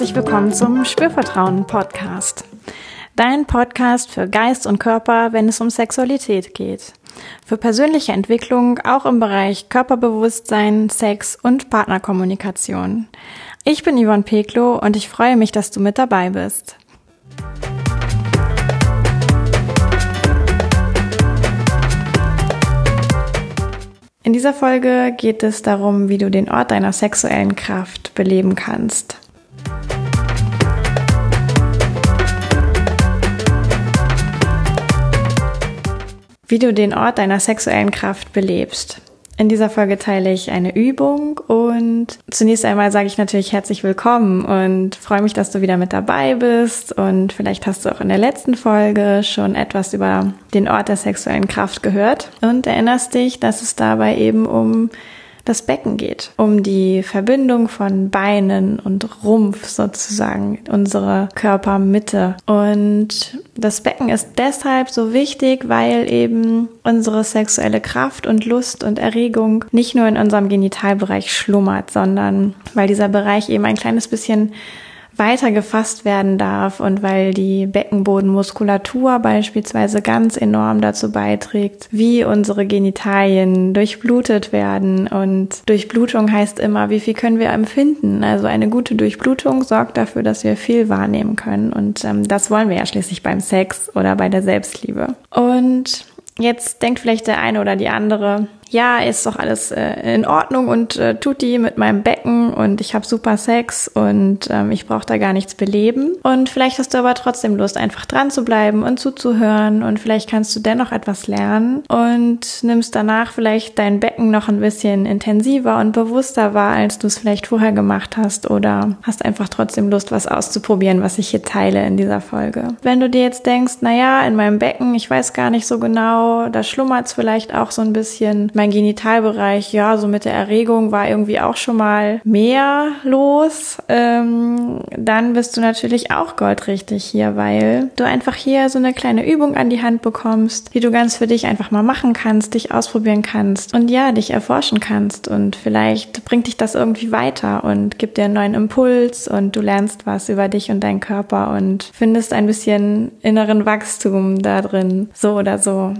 herzlich willkommen zum Spürvertrauen Podcast. Dein Podcast für Geist und Körper, wenn es um Sexualität geht. Für persönliche Entwicklung auch im Bereich Körperbewusstsein, Sex und Partnerkommunikation. Ich bin Yvonne Peklo und ich freue mich, dass du mit dabei bist. In dieser Folge geht es darum, wie du den Ort deiner sexuellen Kraft beleben kannst. Wie du den Ort deiner sexuellen Kraft belebst. In dieser Folge teile ich eine Übung und zunächst einmal sage ich natürlich herzlich willkommen und freue mich, dass du wieder mit dabei bist und vielleicht hast du auch in der letzten Folge schon etwas über den Ort der sexuellen Kraft gehört und erinnerst dich, dass es dabei eben um das Becken geht, um die Verbindung von Beinen und Rumpf sozusagen, unsere Körpermitte. Und das Becken ist deshalb so wichtig, weil eben unsere sexuelle Kraft und Lust und Erregung nicht nur in unserem Genitalbereich schlummert, sondern weil dieser Bereich eben ein kleines bisschen weiter gefasst werden darf und weil die Beckenbodenmuskulatur beispielsweise ganz enorm dazu beiträgt, wie unsere Genitalien durchblutet werden. Und Durchblutung heißt immer, wie viel können wir empfinden. Also eine gute Durchblutung sorgt dafür, dass wir viel wahrnehmen können. Und ähm, das wollen wir ja schließlich beim Sex oder bei der Selbstliebe. Und jetzt denkt vielleicht der eine oder die andere, ja, ist doch alles äh, in Ordnung und äh, tut die mit meinem Becken und ich habe super Sex und ähm, ich brauche da gar nichts beleben. Und vielleicht hast du aber trotzdem Lust, einfach dran zu bleiben und zuzuhören und vielleicht kannst du dennoch etwas lernen und nimmst danach vielleicht dein Becken noch ein bisschen intensiver und bewusster wahr, als du es vielleicht vorher gemacht hast oder hast einfach trotzdem Lust, was auszuprobieren, was ich hier teile in dieser Folge. Wenn du dir jetzt denkst, na ja, in meinem Becken, ich weiß gar nicht so genau, da schlummert es vielleicht auch so ein bisschen mein Genitalbereich, ja, so mit der Erregung war irgendwie auch schon mal mehr los. Ähm, dann bist du natürlich auch goldrichtig hier, weil du einfach hier so eine kleine Übung an die Hand bekommst, die du ganz für dich einfach mal machen kannst, dich ausprobieren kannst und ja, dich erforschen kannst. Und vielleicht bringt dich das irgendwie weiter und gibt dir einen neuen Impuls und du lernst was über dich und deinen Körper und findest ein bisschen inneren Wachstum da drin, so oder so.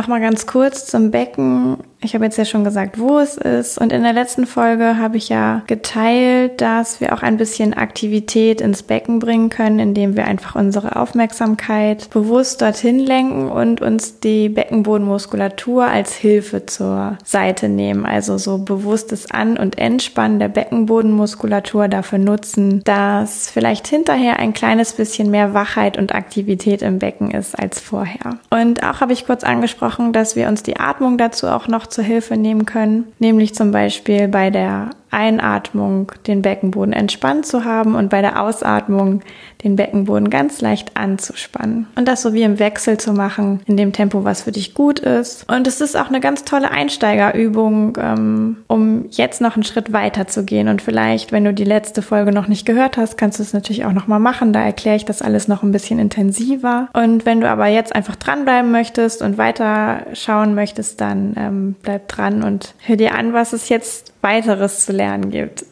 Nochmal ganz kurz zum Becken. Ich habe jetzt ja schon gesagt, wo es ist. Und in der letzten Folge habe ich ja geteilt, dass wir auch ein bisschen Aktivität ins Becken bringen können, indem wir einfach unsere Aufmerksamkeit bewusst dorthin lenken und uns die Beckenbodenmuskulatur als Hilfe zur Seite nehmen. Also so bewusstes An- und Entspannen der Beckenbodenmuskulatur dafür nutzen, dass vielleicht hinterher ein kleines bisschen mehr Wachheit und Aktivität im Becken ist als vorher. Und auch habe ich kurz angesprochen, dass wir uns die Atmung dazu auch noch zur Hilfe nehmen können, nämlich zum Beispiel bei der Einatmung den Beckenboden entspannt zu haben und bei der Ausatmung den Beckenboden ganz leicht anzuspannen. Und das so wie im Wechsel zu machen, in dem Tempo, was für dich gut ist. Und es ist auch eine ganz tolle Einsteigerübung, ähm, um jetzt noch einen Schritt weiter zu gehen. Und vielleicht, wenn du die letzte Folge noch nicht gehört hast, kannst du es natürlich auch nochmal machen. Da erkläre ich das alles noch ein bisschen intensiver. Und wenn du aber jetzt einfach dranbleiben möchtest und weiter schauen möchtest, dann ähm, bleib dran und hör dir an, was es jetzt weiteres zu lernen gibt.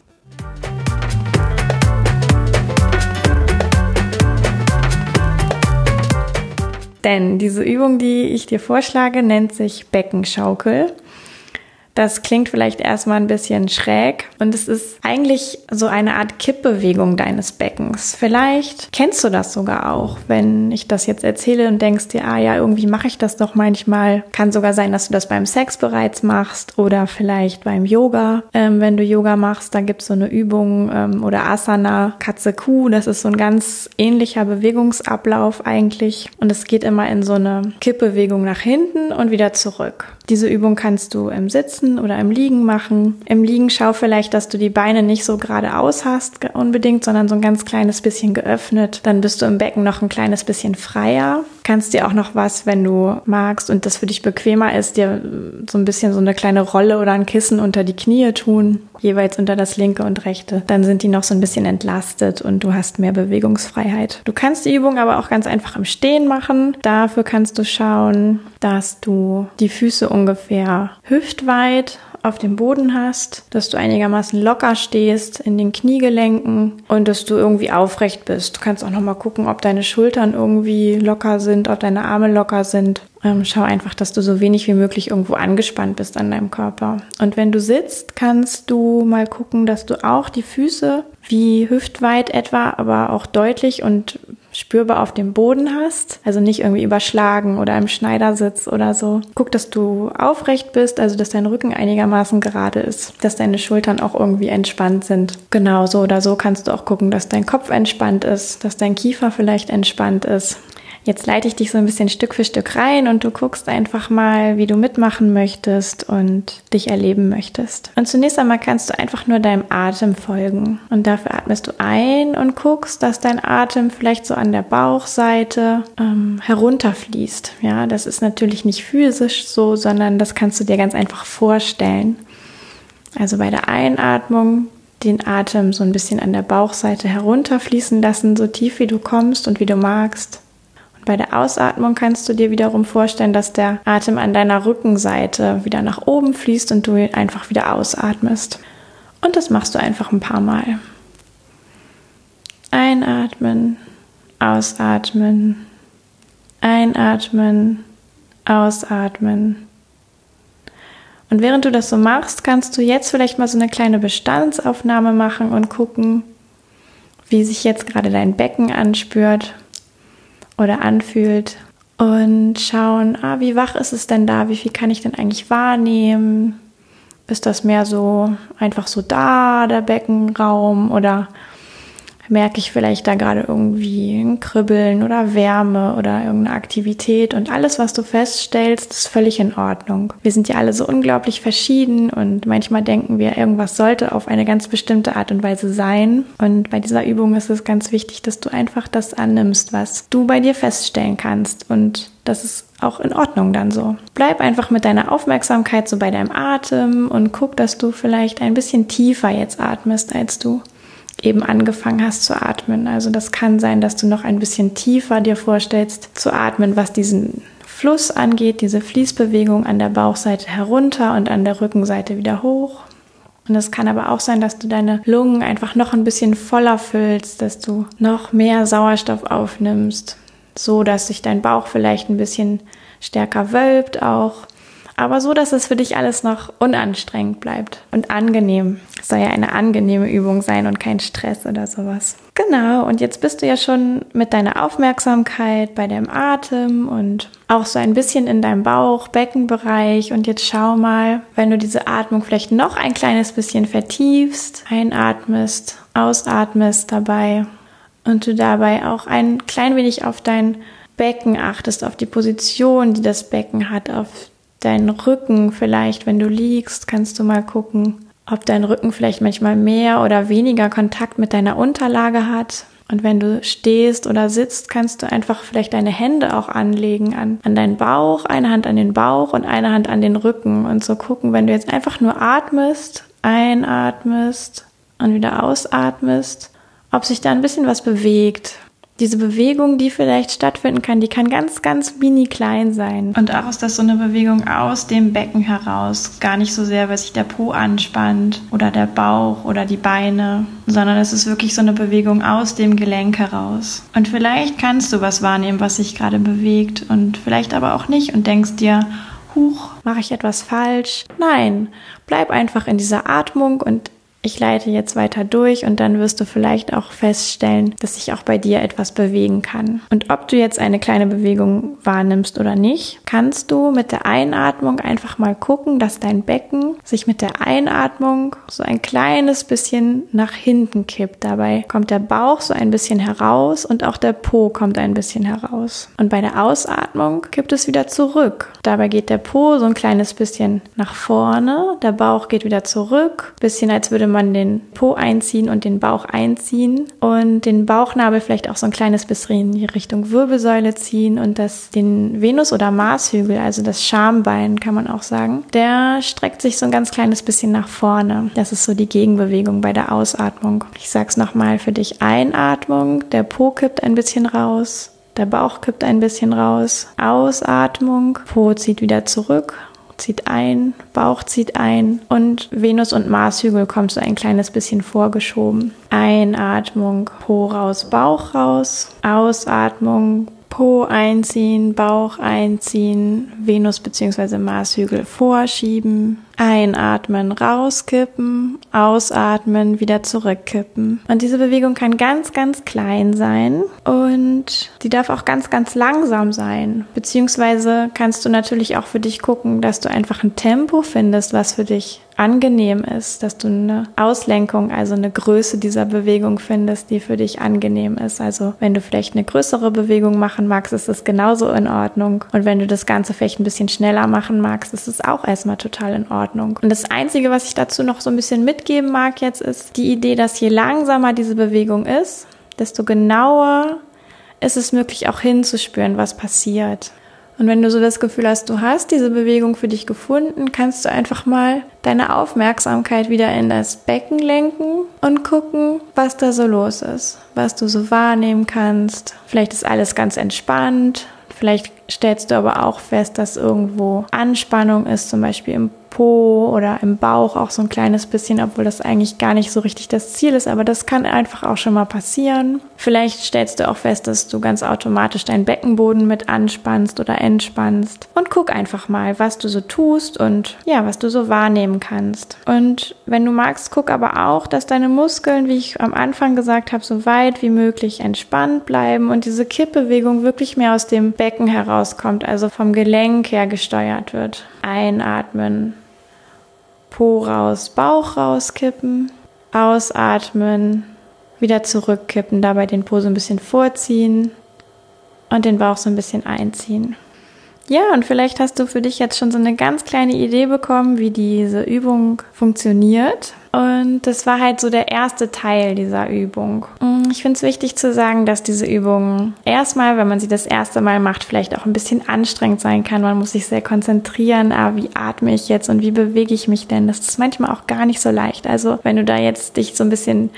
Denn diese Übung, die ich dir vorschlage, nennt sich Beckenschaukel. Das klingt vielleicht erstmal ein bisschen schräg und es ist eigentlich so eine Art Kippbewegung deines Beckens. Vielleicht kennst du das sogar auch, wenn ich das jetzt erzähle und denkst dir, ah ja, irgendwie mache ich das doch manchmal. Kann sogar sein, dass du das beim Sex bereits machst oder vielleicht beim Yoga. Ähm, wenn du Yoga machst, da gibt es so eine Übung ähm, oder Asana, Katze Kuh. Das ist so ein ganz ähnlicher Bewegungsablauf eigentlich und es geht immer in so eine Kippbewegung nach hinten und wieder zurück. Diese Übung kannst du im Sitzen oder im Liegen machen. Im Liegen schau vielleicht, dass du die Beine nicht so geradeaus hast unbedingt, sondern so ein ganz kleines bisschen geöffnet. Dann bist du im Becken noch ein kleines bisschen freier. Kannst dir auch noch was, wenn du magst und das für dich bequemer ist, dir so ein bisschen so eine kleine Rolle oder ein Kissen unter die Knie tun jeweils unter das linke und rechte. Dann sind die noch so ein bisschen entlastet und du hast mehr Bewegungsfreiheit. Du kannst die Übung aber auch ganz einfach im Stehen machen. Dafür kannst du schauen, dass du die Füße ungefähr hüftweit auf dem Boden hast, dass du einigermaßen locker stehst in den Kniegelenken und dass du irgendwie aufrecht bist. Du kannst auch noch mal gucken, ob deine Schultern irgendwie locker sind, ob deine Arme locker sind. Ähm, schau einfach, dass du so wenig wie möglich irgendwo angespannt bist an deinem Körper. Und wenn du sitzt, kannst du mal gucken, dass du auch die Füße wie hüftweit etwa, aber auch deutlich und spürbar auf dem Boden hast, also nicht irgendwie überschlagen oder im Schneidersitz oder so. Guck, dass du aufrecht bist, also dass dein Rücken einigermaßen gerade ist, dass deine Schultern auch irgendwie entspannt sind. Genau so oder so kannst du auch gucken, dass dein Kopf entspannt ist, dass dein Kiefer vielleicht entspannt ist. Jetzt leite ich dich so ein bisschen Stück für Stück rein und du guckst einfach mal, wie du mitmachen möchtest und dich erleben möchtest. Und zunächst einmal kannst du einfach nur deinem Atem folgen. Und dafür atmest du ein und guckst, dass dein Atem vielleicht so an der Bauchseite ähm, herunterfließt. Ja, das ist natürlich nicht physisch so, sondern das kannst du dir ganz einfach vorstellen. Also bei der Einatmung den Atem so ein bisschen an der Bauchseite herunterfließen lassen, so tief wie du kommst und wie du magst. Bei der Ausatmung kannst du dir wiederum vorstellen, dass der Atem an deiner Rückenseite wieder nach oben fließt und du einfach wieder ausatmest. Und das machst du einfach ein paar Mal. Einatmen, ausatmen, einatmen, ausatmen. Und während du das so machst, kannst du jetzt vielleicht mal so eine kleine Bestandsaufnahme machen und gucken, wie sich jetzt gerade dein Becken anspürt oder anfühlt und schauen, ah, wie wach ist es denn da? Wie viel kann ich denn eigentlich wahrnehmen? Ist das mehr so einfach so da, der Beckenraum oder merke ich vielleicht da gerade irgendwie ein Kribbeln oder Wärme oder irgendeine Aktivität und alles, was du feststellst, ist völlig in Ordnung. Wir sind ja alle so unglaublich verschieden und manchmal denken wir, irgendwas sollte auf eine ganz bestimmte Art und Weise sein. Und bei dieser Übung ist es ganz wichtig, dass du einfach das annimmst, was du bei dir feststellen kannst und das ist auch in Ordnung dann so. Bleib einfach mit deiner Aufmerksamkeit so bei deinem Atem und guck, dass du vielleicht ein bisschen tiefer jetzt atmest, als du eben angefangen hast zu atmen. Also das kann sein, dass du noch ein bisschen tiefer dir vorstellst zu atmen, was diesen Fluss angeht, diese Fließbewegung an der Bauchseite herunter und an der Rückenseite wieder hoch. Und es kann aber auch sein, dass du deine Lungen einfach noch ein bisschen voller füllst, dass du noch mehr Sauerstoff aufnimmst, so dass sich dein Bauch vielleicht ein bisschen stärker wölbt auch aber so, dass es für dich alles noch unanstrengend bleibt und angenehm. Es soll ja eine angenehme Übung sein und kein Stress oder sowas. Genau, und jetzt bist du ja schon mit deiner Aufmerksamkeit bei deinem Atem und auch so ein bisschen in deinem Bauch, Beckenbereich. Und jetzt schau mal, wenn du diese Atmung vielleicht noch ein kleines bisschen vertiefst, einatmest, ausatmest dabei und du dabei auch ein klein wenig auf dein Becken achtest, auf die Position, die das Becken hat, auf deinen Rücken vielleicht, wenn du liegst, kannst du mal gucken, ob dein Rücken vielleicht manchmal mehr oder weniger Kontakt mit deiner Unterlage hat. Und wenn du stehst oder sitzt, kannst du einfach vielleicht deine Hände auch anlegen an, an deinen Bauch, eine Hand an den Bauch und eine Hand an den Rücken und so gucken, wenn du jetzt einfach nur atmest, einatmest und wieder ausatmest, ob sich da ein bisschen was bewegt, diese Bewegung, die vielleicht stattfinden kann, die kann ganz, ganz mini klein sein. Und auch ist das so eine Bewegung aus dem Becken heraus. Gar nicht so sehr, weil sich der Po anspannt oder der Bauch oder die Beine, sondern es ist wirklich so eine Bewegung aus dem Gelenk heraus. Und vielleicht kannst du was wahrnehmen, was sich gerade bewegt und vielleicht aber auch nicht und denkst dir, Huch, mache ich etwas falsch? Nein, bleib einfach in dieser Atmung und ich leite jetzt weiter durch und dann wirst du vielleicht auch feststellen, dass sich auch bei dir etwas bewegen kann. Und ob du jetzt eine kleine Bewegung wahrnimmst oder nicht, kannst du mit der Einatmung einfach mal gucken, dass dein Becken sich mit der Einatmung so ein kleines bisschen nach hinten kippt. Dabei kommt der Bauch so ein bisschen heraus und auch der Po kommt ein bisschen heraus. Und bei der Ausatmung kippt es wieder zurück. Dabei geht der Po so ein kleines bisschen nach vorne, der Bauch geht wieder zurück, bisschen als würde man den Po einziehen und den Bauch einziehen und den Bauchnabel vielleicht auch so ein kleines bisschen in die Richtung Wirbelsäule ziehen und das den Venus- oder Marshügel, also das Schambein kann man auch sagen, der streckt sich so ein ganz kleines bisschen nach vorne. Das ist so die Gegenbewegung bei der Ausatmung. Ich sag's nochmal für dich. Einatmung, der Po kippt ein bisschen raus. Der Bauch kippt ein bisschen raus. Ausatmung. Po zieht wieder zurück zieht ein, Bauch zieht ein und Venus und Marshügel kommt so ein kleines bisschen vorgeschoben. Einatmung, Po raus, Bauch raus. Ausatmung, Po einziehen, Bauch einziehen, Venus bzw. Marshügel vorschieben, einatmen, rauskippen, ausatmen, wieder zurückkippen. Und diese Bewegung kann ganz, ganz klein sein und die darf auch ganz, ganz langsam sein. Beziehungsweise kannst du natürlich auch für dich gucken, dass du einfach ein Tempo findest, was für dich angenehm ist, dass du eine Auslenkung, also eine Größe dieser Bewegung findest, die für dich angenehm ist. Also wenn du vielleicht eine größere Bewegung machen magst, ist das genauso in Ordnung. Und wenn du das Ganze vielleicht ein bisschen schneller machen magst, ist es auch erstmal total in Ordnung. Und das Einzige, was ich dazu noch so ein bisschen mitgeben mag jetzt, ist die Idee, dass je langsamer diese Bewegung ist, desto genauer ist es möglich auch hinzuspüren, was passiert. Und wenn du so das Gefühl hast, du hast diese Bewegung für dich gefunden, kannst du einfach mal deine Aufmerksamkeit wieder in das Becken lenken und gucken, was da so los ist, was du so wahrnehmen kannst. Vielleicht ist alles ganz entspannt. Vielleicht stellst du aber auch fest, dass irgendwo Anspannung ist, zum Beispiel im Po oder im Bauch auch so ein kleines bisschen, obwohl das eigentlich gar nicht so richtig das Ziel ist, aber das kann einfach auch schon mal passieren. Vielleicht stellst du auch fest, dass du ganz automatisch deinen Beckenboden mit anspannst oder entspannst und guck einfach mal, was du so tust und ja, was du so wahrnehmen kannst. Und wenn du magst, guck aber auch, dass deine Muskeln, wie ich am Anfang gesagt habe, so weit wie möglich entspannt bleiben und diese Kippbewegung wirklich mehr aus dem Becken heraus rauskommt, also vom Gelenk her gesteuert wird. Einatmen, Po raus, Bauch rauskippen, ausatmen, wieder zurückkippen, dabei den Po so ein bisschen vorziehen und den Bauch so ein bisschen einziehen. Ja, und vielleicht hast du für dich jetzt schon so eine ganz kleine Idee bekommen, wie diese Übung funktioniert. Und das war halt so der erste Teil dieser Übung. Mm, ich finde es wichtig zu sagen, dass diese Übung erstmal, wenn man sie das erste Mal macht, vielleicht auch ein bisschen anstrengend sein kann. Man muss sich sehr konzentrieren, ah, wie atme ich jetzt und wie bewege ich mich denn? Das ist manchmal auch gar nicht so leicht. Also wenn du da jetzt dich so ein bisschen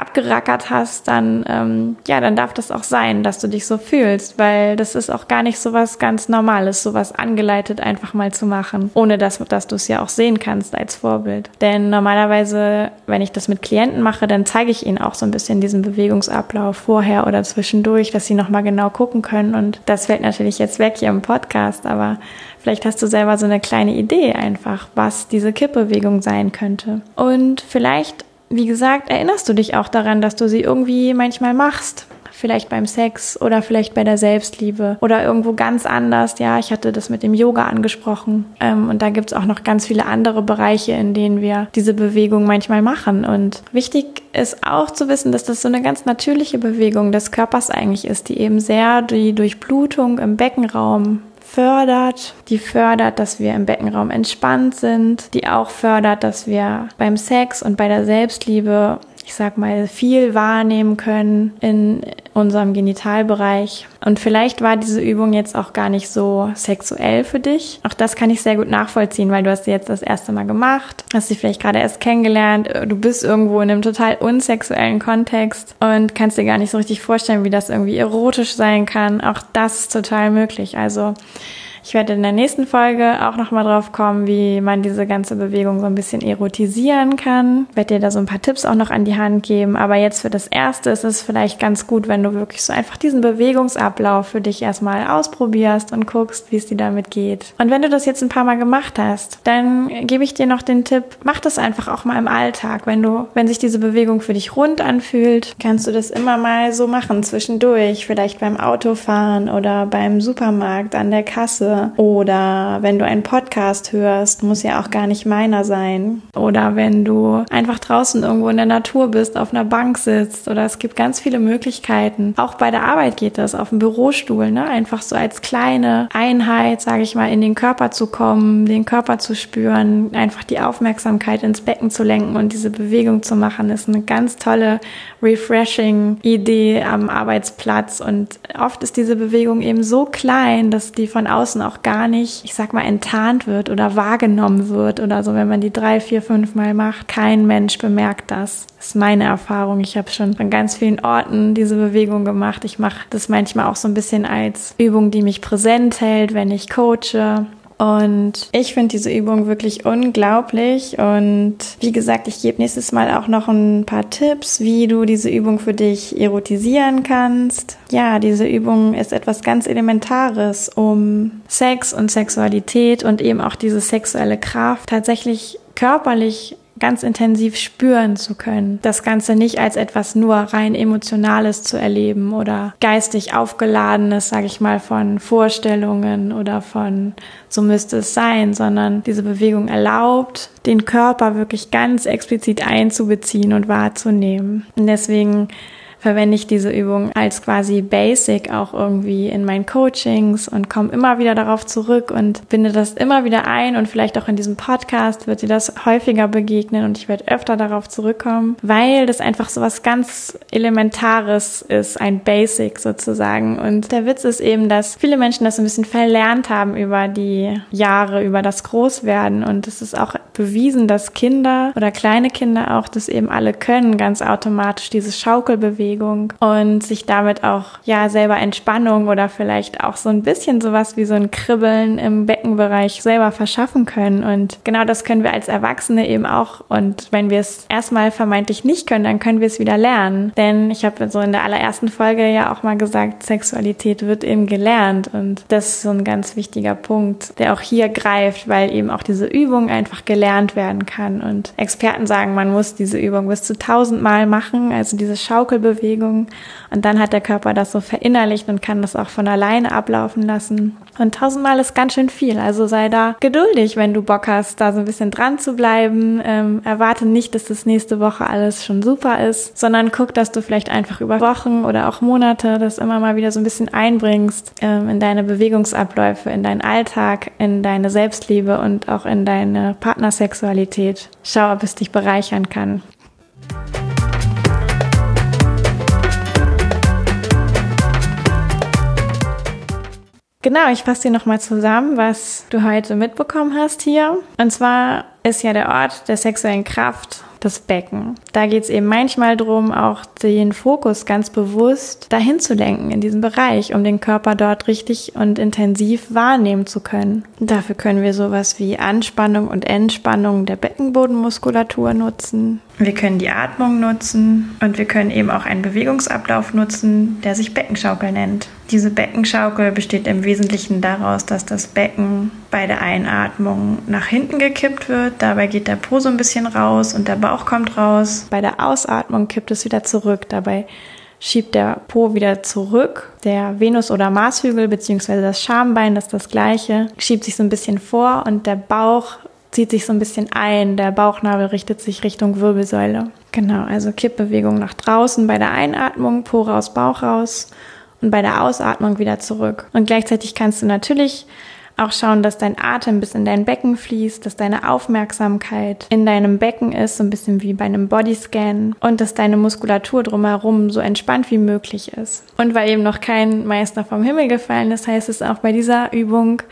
abgerackert hast, dann ähm, ja, dann darf das auch sein, dass du dich so fühlst, weil das ist auch gar nicht so was ganz Normales, so was angeleitet einfach mal zu machen, ohne dass, dass du es ja auch sehen kannst als Vorbild. Denn normalerweise Weise, wenn ich das mit Klienten mache, dann zeige ich ihnen auch so ein bisschen diesen Bewegungsablauf vorher oder zwischendurch, dass sie nochmal genau gucken können. Und das fällt natürlich jetzt weg hier im Podcast, aber vielleicht hast du selber so eine kleine Idee einfach, was diese Kippbewegung sein könnte. Und vielleicht, wie gesagt, erinnerst du dich auch daran, dass du sie irgendwie manchmal machst vielleicht beim Sex oder vielleicht bei der Selbstliebe oder irgendwo ganz anders. Ja, ich hatte das mit dem Yoga angesprochen. Ähm, und da gibt es auch noch ganz viele andere Bereiche, in denen wir diese Bewegung manchmal machen. Und wichtig ist auch zu wissen, dass das so eine ganz natürliche Bewegung des Körpers eigentlich ist, die eben sehr die Durchblutung im Beckenraum fördert, die fördert, dass wir im Beckenraum entspannt sind, die auch fördert, dass wir beim Sex und bei der Selbstliebe ich sag mal, viel wahrnehmen können in unserem Genitalbereich. Und vielleicht war diese Übung jetzt auch gar nicht so sexuell für dich. Auch das kann ich sehr gut nachvollziehen, weil du hast sie jetzt das erste Mal gemacht, hast sie vielleicht gerade erst kennengelernt, du bist irgendwo in einem total unsexuellen Kontext und kannst dir gar nicht so richtig vorstellen, wie das irgendwie erotisch sein kann. Auch das ist total möglich. Also ich werde in der nächsten Folge auch nochmal drauf kommen, wie man diese ganze Bewegung so ein bisschen erotisieren kann. Ich werde dir da so ein paar Tipps auch noch an die Hand geben. Aber jetzt für das Erste ist es vielleicht ganz gut, wenn du wirklich so einfach diesen Bewegungsablauf für dich erstmal ausprobierst und guckst, wie es dir damit geht. Und wenn du das jetzt ein paar Mal gemacht hast, dann gebe ich dir noch den Tipp, mach das einfach auch mal im Alltag. Wenn du, wenn sich diese Bewegung für dich rund anfühlt, kannst du das immer mal so machen zwischendurch. Vielleicht beim Autofahren oder beim Supermarkt an der Kasse Oder wenn du einen Podcast hörst, muss ja auch gar nicht meiner sein. Oder wenn du einfach draußen irgendwo in der Natur bist, auf einer Bank sitzt oder es gibt ganz viele Möglichkeiten. Auch bei der Arbeit geht das, auf dem Bürostuhl, ne? Einfach so als kleine Einheit, sage ich mal, in den Körper zu kommen, den Körper zu spüren, einfach die Aufmerksamkeit ins Becken zu lenken und diese Bewegung zu machen, ist eine ganz tolle, refreshing Idee am Arbeitsplatz. Und oft ist diese Bewegung eben so klein, dass die von außen auch gar nicht, ich sag mal, enttarnt wird oder wahrgenommen wird oder so, wenn man die drei, vier, fünf Mal macht. Kein Mensch bemerkt das. Das ist meine Erfahrung. Ich habe schon an ganz vielen Orten diese Bewegung gemacht. Ich mache das manchmal auch so ein bisschen als Übung, die mich präsent hält, wenn ich coache. Und ich finde diese Übung wirklich unglaublich. Und wie gesagt, ich gebe nächstes Mal auch noch ein paar Tipps, wie du diese Übung für dich erotisieren kannst. Ja, diese Übung ist etwas ganz Elementares, um Sex und Sexualität und eben auch diese sexuelle Kraft tatsächlich körperlich ganz intensiv spüren zu können. Das Ganze nicht als etwas nur rein emotionales zu erleben oder geistig aufgeladenes, sage ich mal, von Vorstellungen oder von so müsste es sein, sondern diese Bewegung erlaubt, den Körper wirklich ganz explizit einzubeziehen und wahrzunehmen. Und deswegen verwende ich diese Übung als quasi Basic auch irgendwie in meinen Coachings und komme immer wieder darauf zurück und binde das immer wieder ein und vielleicht auch in diesem Podcast wird dir das häufiger begegnen und ich werde öfter darauf zurückkommen, weil das einfach so was ganz Elementares ist, ein Basic sozusagen. Und der Witz ist eben, dass viele Menschen das ein bisschen verlernt haben über die Jahre, über das Großwerden und es ist auch bewiesen, dass Kinder oder kleine Kinder auch das eben alle können, ganz automatisch diese Schaukelbewegung Bewegung und sich damit auch ja selber Entspannung oder vielleicht auch so ein bisschen sowas wie so ein Kribbeln im Beckenbereich selber verschaffen können. Und genau das können wir als Erwachsene eben auch. Und wenn wir es erstmal vermeintlich nicht können, dann können wir es wieder lernen. Denn ich habe so in der allerersten Folge ja auch mal gesagt, Sexualität wird eben gelernt. Und das ist so ein ganz wichtiger Punkt, der auch hier greift, weil eben auch diese Übung einfach gelernt werden kann. Und Experten sagen, man muss diese Übung bis zu tausendmal machen, also diese Schaukelbewegung Bewegung. Und dann hat der Körper das so verinnerlicht und kann das auch von alleine ablaufen lassen. Und tausendmal ist ganz schön viel. Also sei da geduldig, wenn du Bock hast, da so ein bisschen dran zu bleiben. Ähm, erwarte nicht, dass das nächste Woche alles schon super ist, sondern guck, dass du vielleicht einfach über Wochen oder auch Monate das immer mal wieder so ein bisschen einbringst ähm, in deine Bewegungsabläufe, in deinen Alltag, in deine Selbstliebe und auch in deine Partnersexualität. Schau, ob es dich bereichern kann. Genau, ich fasse dir nochmal zusammen, was du heute mitbekommen hast hier. Und zwar ist ja der Ort der sexuellen Kraft das Becken. Da geht es eben manchmal darum, auch den Fokus ganz bewusst dahin zu lenken in diesem Bereich, um den Körper dort richtig und intensiv wahrnehmen zu können. Dafür können wir sowas wie Anspannung und Entspannung der Beckenbodenmuskulatur nutzen. Wir können die Atmung nutzen und wir können eben auch einen Bewegungsablauf nutzen, der sich Beckenschaukel nennt. Diese Beckenschaukel besteht im Wesentlichen daraus, dass das Becken bei der Einatmung nach hinten gekippt wird. Dabei geht der Po so ein bisschen raus und der Bauch kommt raus. Bei der Ausatmung kippt es wieder zurück. Dabei schiebt der Po wieder zurück. Der Venus- oder Marshügel bzw. das Schambein, das ist das gleiche, schiebt sich so ein bisschen vor und der Bauch zieht sich so ein bisschen ein. Der Bauchnabel richtet sich Richtung Wirbelsäule. Genau, also Kippbewegung nach draußen bei der Einatmung, Po raus, Bauch raus und bei der Ausatmung wieder zurück. Und gleichzeitig kannst du natürlich auch schauen, dass dein Atem bis in dein Becken fließt, dass deine Aufmerksamkeit in deinem Becken ist, so ein bisschen wie bei einem Bodyscan und dass deine Muskulatur drumherum so entspannt wie möglich ist. Und weil eben noch kein Meister vom Himmel gefallen ist, heißt es auch bei dieser Übung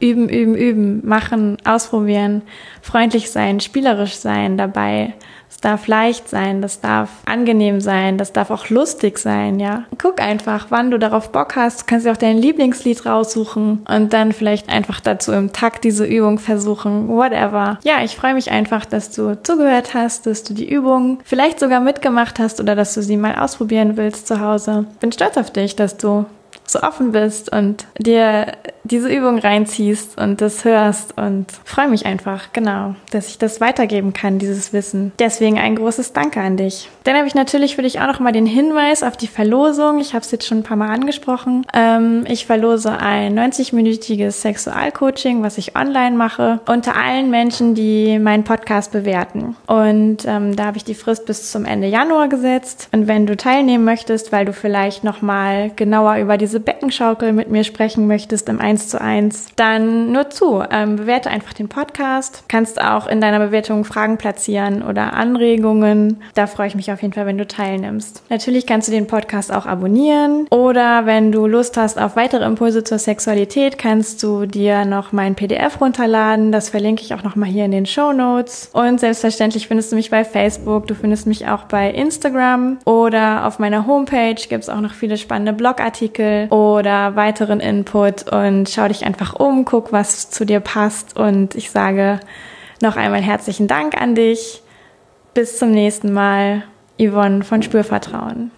üben, üben, üben, machen, ausprobieren, freundlich sein, spielerisch sein dabei es darf leicht sein, das darf angenehm sein, das darf auch lustig sein, ja. Guck einfach, wann du darauf Bock hast. Du kannst dir auch dein Lieblingslied raussuchen und dann vielleicht einfach dazu im Takt diese Übung versuchen, whatever. Ja, ich freue mich einfach, dass du zugehört hast, dass du die Übung vielleicht sogar mitgemacht hast oder dass du sie mal ausprobieren willst zu Hause. Bin stolz auf dich, dass du so offen bist und dir diese Übung reinziehst und das hörst und freue mich einfach, genau, dass ich das weitergeben kann, dieses Wissen. Deswegen ein großes Danke an dich. Dann habe ich natürlich für dich auch noch mal den Hinweis auf die Verlosung. Ich habe es jetzt schon ein paar Mal angesprochen. Ähm, ich verlose ein 90-minütiges Sexualcoaching, was ich online mache, unter allen Menschen, die meinen Podcast bewerten. Und ähm, da habe ich die Frist bis zum Ende Januar gesetzt. Und wenn du teilnehmen möchtest, weil du vielleicht noch mal genauer über diese Beckenschaukel mit mir sprechen möchtest im 1 zu 1, dann nur zu. Ähm, bewerte einfach den Podcast. Kannst auch in deiner Bewertung Fragen platzieren oder Anregungen. Da freue ich mich auf jeden Fall, wenn du teilnimmst. Natürlich kannst du den Podcast auch abonnieren oder wenn du Lust hast auf weitere Impulse zur Sexualität, kannst du dir noch mein PDF runterladen. Das verlinke ich auch noch mal hier in den Show Notes. Und selbstverständlich findest du mich bei Facebook. Du findest mich auch bei Instagram oder auf meiner Homepage gibt es auch noch viele spannende Blogartikel oder weiteren Input und schau dich einfach um, guck, was zu dir passt und ich sage noch einmal herzlichen Dank an dich. Bis zum nächsten Mal. Yvonne von Spürvertrauen.